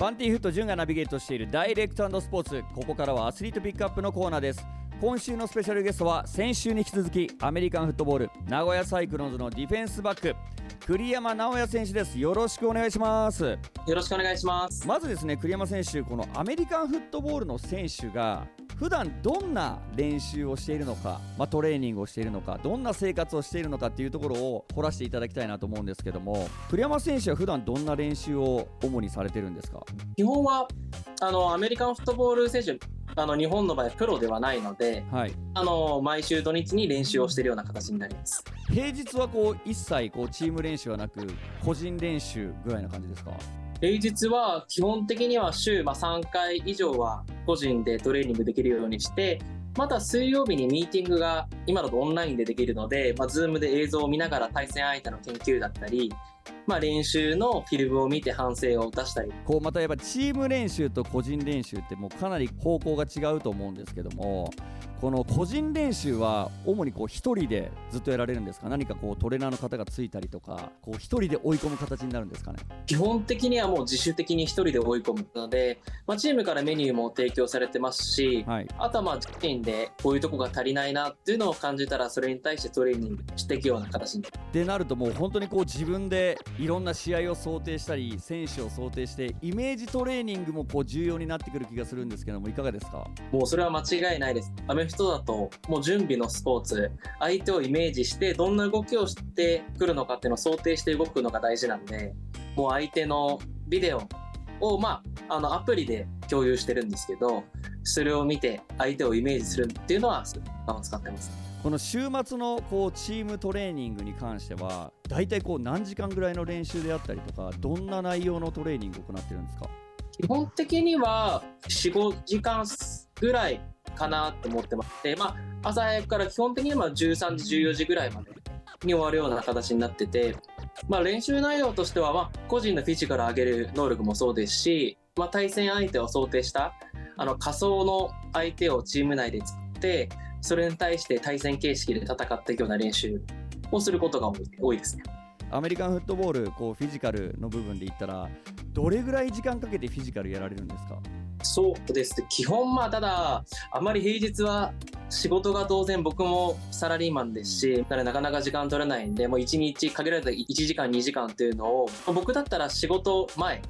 パンティーフット潤がナビゲートしているダイレクトスポーツ。ここからはアスリートピックアップのコーナーです。今週のスペシャルゲストは先週に引き続きアメリカンフットボール名古屋サイクロンズのディフェンスバック栗山直也選手です。よろしくお願いします。よろしくお願いします。まずですね栗山選手このアメリカンフットボールの選手が普段どんな練習をしているのか、まあ、トレーニングをしているのかどんな生活をしているのかっていうところを掘らせていただきたいなと思うんですけども栗山選手は普段どんな練習を主にされてるんですか？基本はあのアメリカンフットボール選手あの日本の場合プロではないので、はい、あの毎週土日に練習をしているような形になります。平日はこう一切こうチーム練習はなく個人練習ぐらいな感じですか？平日は基本的には週、ま、3回以上は個人でトレーニングできるようにしてまた水曜日にミーティングが今だとオンラインでできるので、まあ、Zoom で映像を見ながら対戦相手の研究だったり、まあ、練習のフィルムを見て反省を出したり。こうまたやっぱチーム練習と個人練習ってもうかなり方向が違うと思うんですけどもこの個人練習は主にこう1人でずっとやられるんですか？何かこうトレーナーの方がついたりとかこう1人で追い込む形になるんですかね？基本的にはもう自主的に1人で追い込むので、まあ、チームからメニューも提供されてますし、はい、あとはまあ自身でこういうとこが足りないなっていうのを感じたらそれに対してトレーニングしていくような形に。でなるともう本当にこう自分でいろんな試合を想定したり選手を想定してイメージトレーニングもこう重要になってくる気がするんですけどもいかがですか？もうそれは間違いないです。アメフトだともう準備のスポーツ相手をイメージしてどんな動きをしてくるのかっていうのを想定して動くのが大事なんでもう相手のビデオをまああのアプリで共有してるんですけどそれを見て相手をイメージするっていうのは使ってます。この週末のこうチームトレーニングに関しては大体こう何時間ぐらいの練習であったりとかどんな内容のトレーニングを行ってるんですか？基本的には45時間ぐらいかなと思ってまして、まあ、朝早くから基本的には13時、14時ぐらいまでに終わるような形になってて、まあ、練習内容としては、まあ、個人のフィジカル上げる能力もそうですし、まあ、対戦相手を想定したあの仮想の相手をチーム内で作ってそれに対して対戦形式で戦っていくような練習をすることが多いですね。アメリカンフットボールこうフィジカルの部分で言ったらどれぐらい時間かけてフィジカルやられるんですか？そうです。基本まあただあまり平日は仕事が当然僕もサラリーマンですし、なかなか時間取れないんでもう1日限られた1時間2時間っていうのを僕だったら仕事前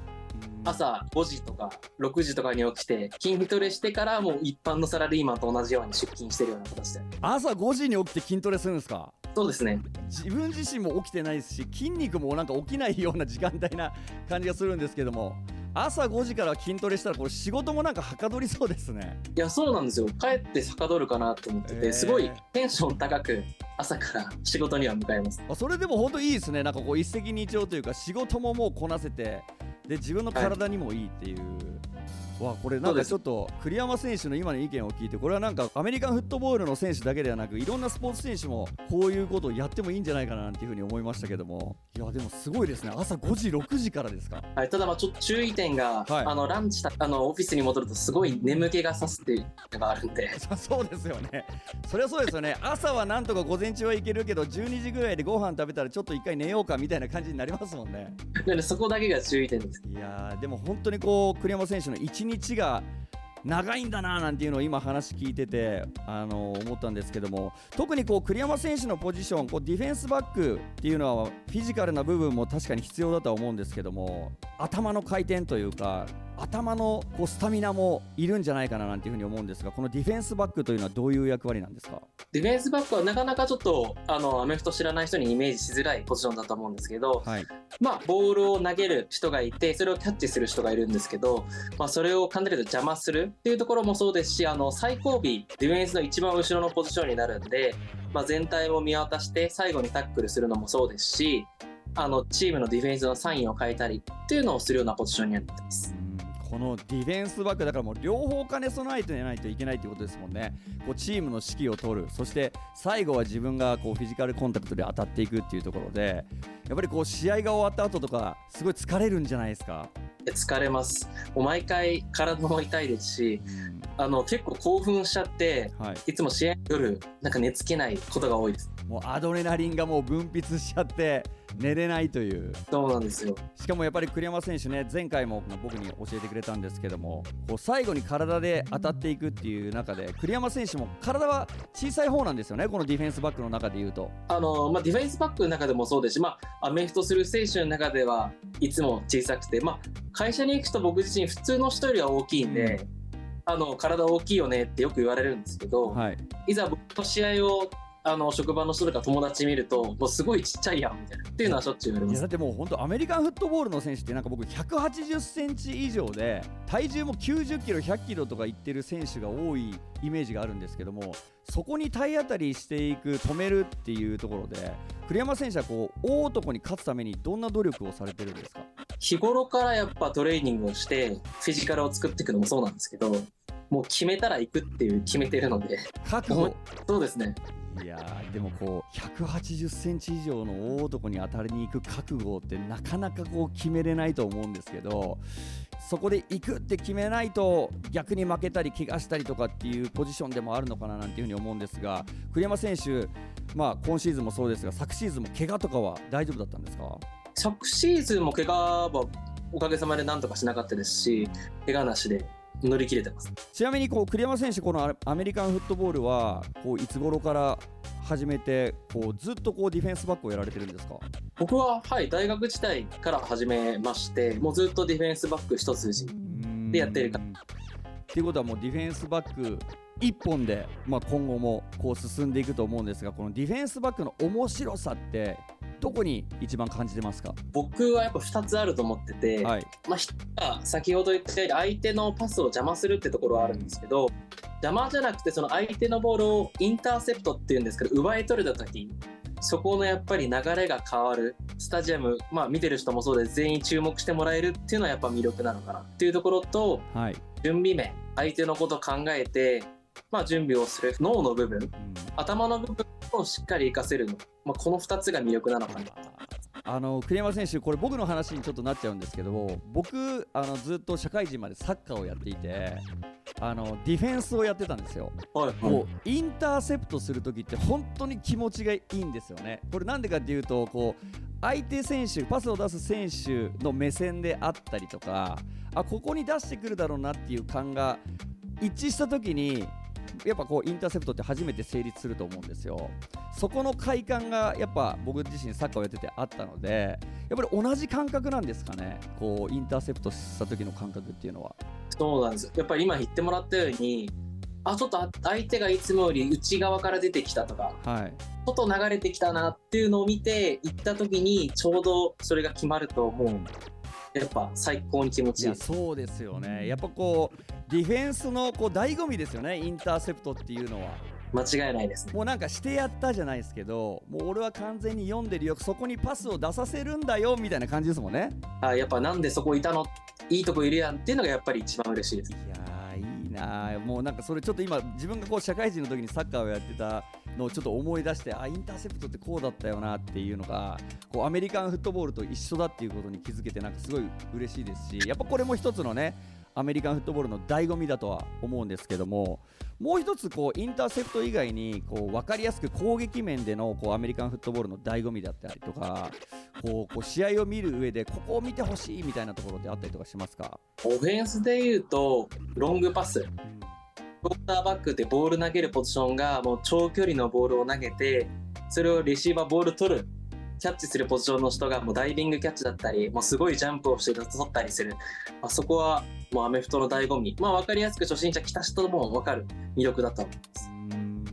朝5時とか6時とかに起きて筋トレしてからもう一般のサラリーマンと同じように出勤してるような形で。朝5時に起きて筋トレするんですか？そうですね。自分自身も起きてないですし筋肉もなんか起きないような時間帯な感じがするんですけども朝5時から筋トレしたらこれ仕事もなんかはかどりそうですね。いやそうなんですよ。帰ってはかどるかなと思ってて、えー、すごいテンション高く朝から仕事には向かいます。それでも本当いいですね。なんかこう一石二鳥というか仕事ももうこなせてで自分の体にもいいっていう、わこれなんかちょっと栗山選手の今の意見を聞いてこれはなんかアメリカンフットボールの選手だけではなくいろんなスポーツ選手もこういうことをやってもいいんじゃないかななんていうふうに思いましたけども。いやでもすごいですね。朝5時6時からですか、はい、ただまあちょっと注意点が、はい、あのランチあのオフィスに戻るとすごい眠気がさすっていうのがあるんで。そうですよね。それはそうですよね。朝はなんとか午前中はいけるけど12時ぐらいでご飯食べたらちょっと一回寝ようかみたいな感じになりますもんね。でそこだけが注意点です。いやでも本当にこう栗山選手の一日日が長いんだななんていうのを今話聞いててあの思ったんですけども特にこう栗山選手のポジションこうディフェンスバックっていうのはフィジカルな部分も確かに必要だとは思うんですけども頭の回転というか頭のこうスタミナもいるんじゃないかななんていうふうに思うんですがこのディフェンスバックというのはどういう役割なんですか？ディフェンスバックはなかなかちょっとあのアメフト知らない人にイメージしづらいポジションだと思うんですけど、はい、まあ、ボールを投げる人がいてそれをキャッチする人がいるんですけど、まあ、それをかなり邪魔するっていうところもそうですしあの最後尾ディフェンスの一番後ろのポジションになるんで、まあ、全体を見渡して最後にタックルするのもそうですしあのチームのディフェンスのサインを変えたりっていうのをするようなポジションになってます。このディフェンスバックだからもう両方兼ね備えてないといけないということですもんね。こうチームの指揮を取る。そして最後は自分がこうフィジカルコンタクトで当たっていくっていうところでやっぱりこう試合が終わった後とかすごい疲れるんじゃないですか？疲れます。もう毎回体も痛いですし、あの結構興奮しちゃって、はい、いつも試合夜なんか寝つけないことが多いですもうアドレナリンがもう分泌しちゃって寝れないという。そうなんですよ。しかもやっぱり栗山選手ね前回も僕に教えてくれたんですけどもこう最後に体で当たっていくっていう中で栗山選手も体は小さい方なんですよねこのディフェンスバックの中でいうと。あの、まあ、ディフェンスバックの中でもそうですし、まあ、アメフトする選手の中ではいつも小さくて、まあ、会社に行くと僕自身普通の人よりは大きいんで、あの体大きいよねってよく言われるんですけど、はい。いざ僕の試合をあの職場の人とか友達見るともうすごいちっちゃいやんみたいな。っていうのはしょっちゅう言われます。だってもう本当アメリカンフットボールの選手ってなんか僕180センチ以上で体重も90キロ100キロとかいってる選手が多いイメージがあるんですけどもそこに体当たりしていく止めるっていうところで栗山選手はこう大男に勝つためにどんな努力をされてるんですか？日頃からやっぱトレーニングをしてフィジカルを作っていくのもそうなんですけどもう決めたら行くっていう決めてるので。覚悟。そうですねいやでもこう180センチ以上の大男に当たりに行く覚悟ってなかなかこう決めれないと思うんですけどそこで行くって決めないと逆に負けたり怪我したりとかっていうポジションでもあるのかななんていうふうに思うんですが栗山選手、まあ、今シーズンもそうですが昨シーズンも怪我とかは大丈夫だったんですか？昨シーズンも怪我はおかげさまでなんとかしなかったですし怪我なしで乗り切れてます。ちなみにこう栗山選手このアメリカンフットボールはこういつ頃から始めてこうずっとこうディフェンスバックをやられてるんですか？僕は、はい、大学時代から始めましてもうずっとディフェンスバック一筋でやってるか。っていうことはもうディフェンスバック一本で、まあ、今後もこう進んでいくと思うんですがこのディフェンスバックの面白さってどこに一番感じてますか、僕はやっぱ2つあると思ってて、はい、まあ、1つ先ほど言ったように相手のパスを邪魔するってところはあるんですけど邪魔じゃなくてその相手のボールをインターセプトっていうんですけど奪い取れた時そこのやっぱり流れが変わるスタジアム、まあ、見てる人もそうです。全員注目してもらえるっていうのはやっぱ魅力なのかなっていうところとはい。準備面相手のことを考えて、まあ、準備をする脳の部分うん。頭の部分をしっかり活かせるの、まあ、この2つが魅力なのかなあの栗山選手、これ僕の話にちょっとなっちゃうんですけど僕あのずっと社会人までサッカーをやっていてあのディフェンスをやってたんですよ。はいこうインターセプトするときって本当に気持ちがいいんですよね。これなんでかっていうとこう相手選手パスを出す選手の目線であったりとかあここに出してくるだろうなっていう感が一致したときにやっぱこうインターセプトって初めて成立すると思うんですよ。そこの快感がやっぱ僕自身サッカーをやっててあったのでやっぱり同じ感覚なんですかねこうインターセプトした時の感覚っていうのは。そうなんですやっぱり今言ってもらったようにあちょっと相手がいつもより内側から出てきたとかはい、外流れてきたなっていうのを見て行った時にちょうどそれが決まるともうやっぱ最高に気持ちいい。いやそうですよね、やっぱこうディフェンスのこう醍醐味ですよね、インターセプトっていうのは。間違いないですね。もうなんかしてやったじゃないですけど、もう俺は完全に読んでるよ、そこにパスを出させるんだよみたいな感じですもんね。あやっぱなんでそこいたの？いいとこいるやんっていうのがやっぱり一番嬉しいです。いやー、いいなー、もうなんかそれちょっと今、自分がこう社会人の時にサッカーをやってたのちょっと思い出して、あインターセプトってこうだったよなっていうのが、こうアメリカンフットボールと一緒だっていうことに気づけて、なんかすごい嬉しいですし、やっぱこれも一つのね、アメリカンフットボールの醍醐味だとは思うんですけども、もう一つこうインターセプト以外にこう分かりやすく攻撃面でのこうアメリカンフットボールの醍醐味だったりとか、こうこう試合を見る上でここを見てほしいみたいなところってあったりとかしますか？オフェンスでいうとロングパスクォーターバックでボール投げるポジションがもう長距離のボールを投げてそれをレシーバーボール取るキャッチするポジションの人がもうダイビングキャッチだったりもうすごいジャンプをして取ったりする、まあ、そこはもうアメフトの醍醐味。まあ分かりやすく初心者来た人も分かる。魅力だと思います。うん。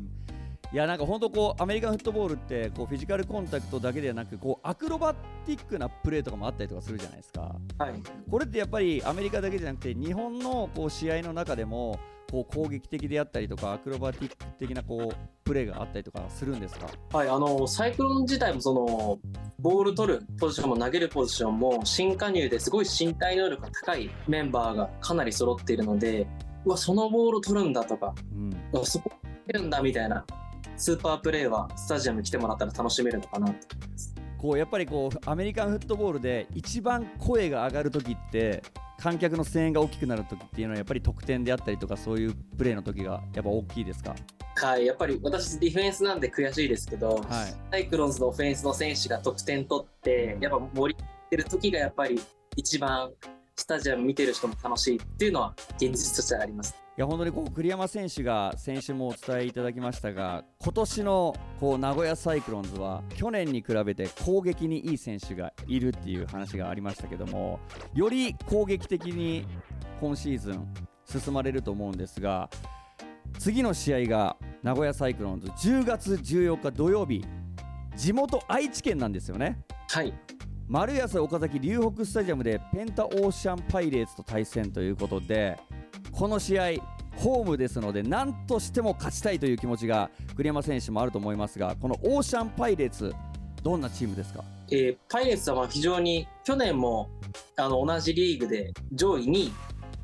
いやなんか本当こうアメリカンフットボールってこうフィジカルコンタクトだけではなくこうアクロバティックなプレーとかもあったりとかするじゃないですか。はい。これってやっぱりアメリカだけじゃなくて日本のこう試合の中でもこう攻撃的であったりとかアクロバティック的なこうプレーがあったりとかするんですか？はい、あのサイクロン自体もそのボール取るポジションも投げるポジションも新加入ですごい身体能力が高いメンバーがかなり揃っているのでうわそのボール取るんだとかうんそこ出るんだみたいなスーパープレーはスタジアムに来てもらったら楽しめるのかなと思います。こうやっぱりこうアメリカンフットボールで一番声が上がる時って観客の声援が大きくなる時っていうのはやっぱり得点であったりとかそういうプレーの時がやっぱ大きいですか？はい、やっぱり私ディフェンスなんで悔しいですけど、はい。サイクロンズのオフェンスの選手が得点取って、やっぱ盛り上がってる時がやっぱり一番スタジアム見てる人も楽しいっていうのは現実としてはあります。いや本当にこう栗山選手が先週もお伝えいただきましたが今年のこう名古屋サイクロンズは去年に比べて攻撃にいい選手がいるっていう話がありましたけどもより攻撃的に今シーズン進まれると思うんですが次の試合が名古屋サイクロンズ10月14日土曜日地元愛知県なんですよね。はい、丸安岡崎龍北スタジアムでペンタオーシャンパイレーツと対戦ということでこの試合ホームですので何としても勝ちたいという気持ちが栗山選手もあると思いますがこのオーシャンパイレーツどんなチームですか？えーパイレーツは非常に去年もあの同じリーグで上位2位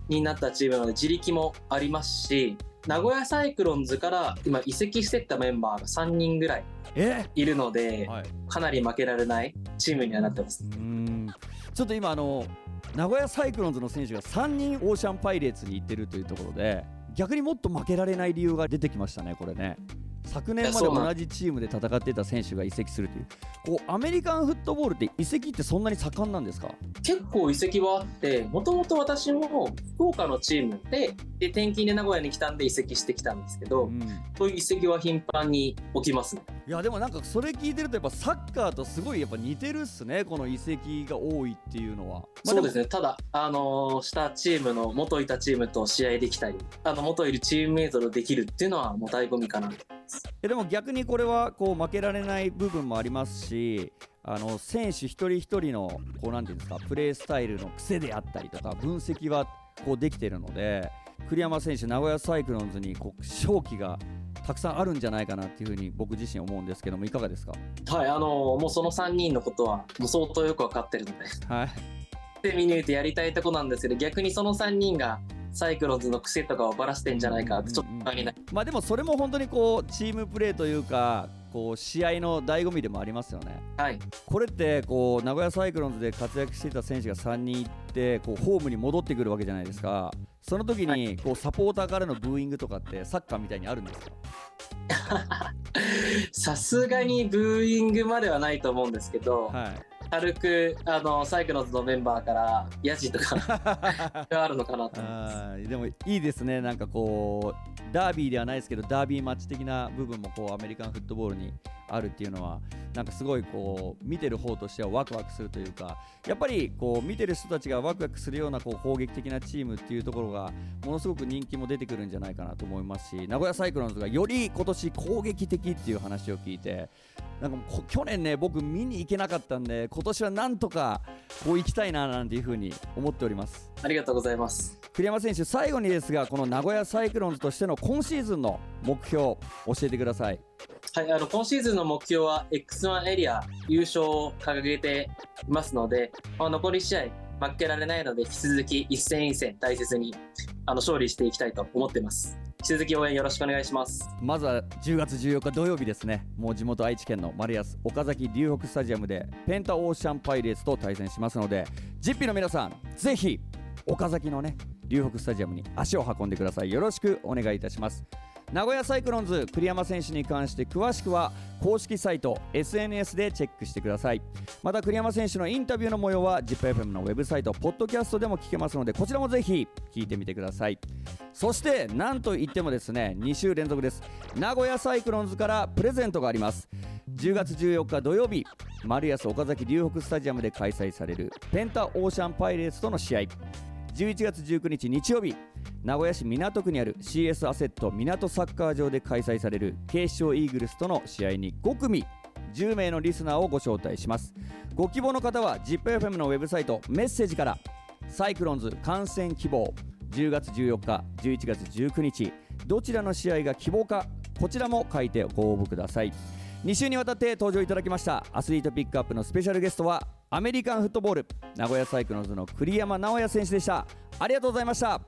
になったチームなので自力もありますし名古屋サイクロンズから今移籍してったメンバーが3人ぐらいえ？いるのではい、かなり負けられないチームにはなってます。う。ーん。ちょっと今あの名古屋サイクロンズの選手が3人オーシャンパイレーツに行ってるというところで逆にもっと負けられない理由が出てきましたねこれね昨年まで同じチームで戦っていた選手が移籍するという。こうアメリカンフットボールって移籍ってそんなに盛んなんですか？結構移籍はあってもともと私も福岡のチームでで転勤で名古屋に来たんで移籍してきたんですけど、うん。そういう移籍は頻繁に起きますね。いやでもなんかそれ聞いてるとやっぱサッカーとすごいやっぱ似てるっすねこの移籍が多いっていうのは、まあそうですねね。ただあのーしたチームの元いたチームと試合できたりあの元いるチームメイトとできるっていうのはもう醍醐味かなでも逆にこれはこう負けられない部分もありますしあの選手一人一人のこうなんていうんですかプレースタイルの癖であったりとか分析はこうできてるので栗山選手名古屋サイクロンズにこう勝機がたくさんあるんじゃないかなっていうふうに僕自身思うんですけどもいかがですか？はいあのーもうその3人のことはもう相当よく分かってるので。はい。で見抜いてやりたいとこなんですけど逆にその3人がサイクロンズの癖とかをばらしてんじゃないかってちょっと不安になる。まあでもそれも本当にこうチームプレーというかこう試合の醍醐味でもありますよね。はい。これってこう名古屋サイクロンズで活躍していた選手が3人いってこうホームに戻ってくるわけじゃないですか。その時にこうサポーターからのブーイングとかってサッカーみたいにあるんですか？さすがにブーイングまではないと思うんですけど、はい軽くあのサイクロンズのメンバーからヤジとか があるのかなと思います。でもいいですねなんかこうダービーではないですけどダービーマッチ的な部分もこうアメリカンフットボールにあるっていうのはなんかすごいこう見てる方としてはワクワクするというかやっぱりこう見てる人たちがワクワクするようなこう攻撃的なチームっていうところがものすごく人気も出てくるんじゃないかなと思いますし名古屋サイクロンズがより今年攻撃的っていう話を聞いてなんかもうこ去年ね僕見に行けなかったんで今年はなんとかこう行きたいななんていうふうに思っております。ありがとうございます。栗山選手、最後にですが、この名古屋サイクロンズとしての今シーズンの目標、教えてください。はい、あの今シーズンの目標は X1 エリア優勝を掲げていますので、まあ、残り試合負けられないので引き続き一戦一戦大切にあの勝利していきたいと思っています。引き続き応援よろしくお願いします。まずは10月14日土曜日ですね、もう地元愛知県の丸安岡崎龍北スタジアムでペンタオーシャンパイレーツと対戦しますので、ジッピーの皆さん、ぜひ岡崎のね、龍北スタジアムに足を運んでください。よろしくお願いいたします。名古屋サイクロンズ栗山選手に関して詳しくは公式サイト SNS でチェックしてください。また栗山選手のインタビューの模様は ZIPFM のウェブサイトポッドキャストでも聞けますのでこちらもぜひ聞いてみてください。そしてなんといってもですね2週連続です。名古屋サイクロンズからプレゼントがあります。10月14日土曜日丸安岡崎龍北スタジアムで開催されるペンタオーシャンパイレーツとの試合。11月19日日曜日名古屋市港区にある CS アセット港サッカー場で開催される警視庁イーグルスとの試合に5組10名のリスナーをご招待します。ご希望の方は ZIPFM のウェブサイトメッセージからサイクロンズ観戦希望10月14日11月19日どちらの試合が希望かこちらも書いてご応募ください。2週にわたって登場いただきましたアスリートピックアップのスペシャルゲストはアメリカンフットボール名古屋サイクロンズの栗山直哉選手でした。ありがとうございました。